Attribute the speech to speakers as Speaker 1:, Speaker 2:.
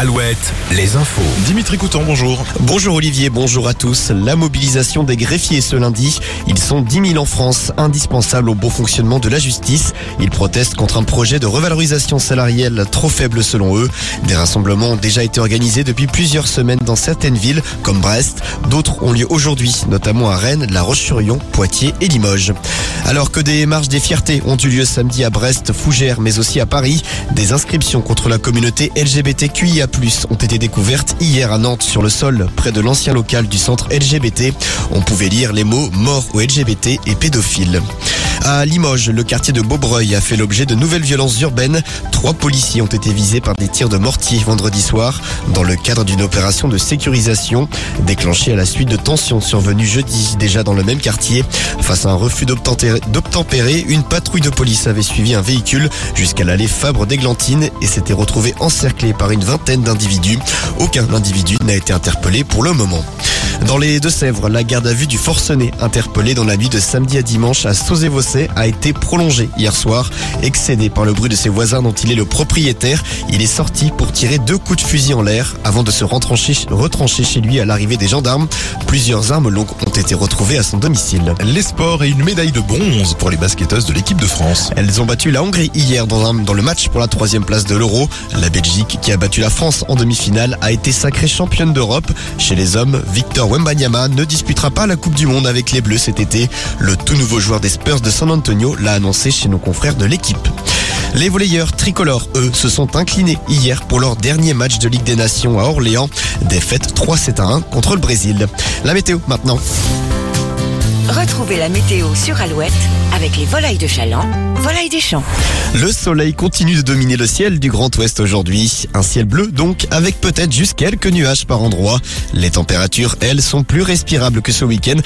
Speaker 1: Alouette, les infos.
Speaker 2: Dimitri Coutan, bonjour.
Speaker 3: Bonjour Olivier, bonjour à tous. La mobilisation des greffiers ce lundi. Ils sont 10 000 en France, indispensables au bon fonctionnement de la justice. Ils protestent contre un projet de revalorisation salariale trop faible selon eux. Des rassemblements ont déjà été organisés depuis plusieurs semaines dans certaines villes, comme Brest. D'autres ont lieu aujourd'hui, notamment à Rennes, La Roche-sur-Yon, Poitiers et Limoges. Alors que des marches des fiertés ont eu lieu samedi à Brest, Fougères, mais aussi à Paris, des inscriptions contre la communauté LGBTQIA+, ont été découvertes hier à Nantes sur le sol, près de l'ancien local du centre LGBT. On pouvait lire les mots mort aux LGBT et pédophile. À Limoges, le quartier de Beaubreuil a fait l'objet de nouvelles violences urbaines. Trois policiers ont été visés par des tirs de mortier vendredi soir dans le cadre d'une opération de sécurisation déclenchée à la suite de tensions survenues jeudi déjà dans le même quartier. Face à un refus d'obtempérer, une patrouille de police avait suivi un véhicule jusqu'à l'allée Fabre d'Églantine et s'était retrouvée encerclée par une vingtaine d'individus. Aucun individu n'a été interpellé pour le moment. Dans les Deux-Sèvres, la garde à vue du forcené interpellé dans la nuit de samedi à dimanche à Sauzé-Vossé a été prolongée hier soir. Excédé par le bruit de ses voisins dont il est le propriétaire, il est sorti pour tirer deux coups de fusil en l'air avant de se retrancher, retrancher chez lui à l'arrivée des gendarmes. Plusieurs armes longues ont été retrouvées à son domicile.
Speaker 2: Les sports et une médaille de bronze pour les basketteuses de l'équipe de France.
Speaker 3: Elles ont battu la Hongrie hier dans, un, dans le match pour la troisième place de l'Euro. La Belgique, qui a battu la France en demi-finale, a été sacrée championne d'Europe. Chez les hommes, Victor Wembanyama ne disputera pas la Coupe du Monde avec les Bleus cet été. Le tout nouveau joueur des Spurs de San Antonio l'a annoncé chez nos confrères de l'équipe. Les volleyeurs tricolores, eux, se sont inclinés hier pour leur dernier match de Ligue des Nations à Orléans. Défaite 3-7 1 contre le Brésil. La météo maintenant.
Speaker 4: Retrouvez la météo sur Alouette avec les volailles de Chaland, volailles des champs.
Speaker 3: Le soleil continue de dominer le ciel du Grand Ouest aujourd'hui. Un ciel bleu donc, avec peut-être juste quelques nuages par endroit. Les températures, elles, sont plus respirables que ce week-end.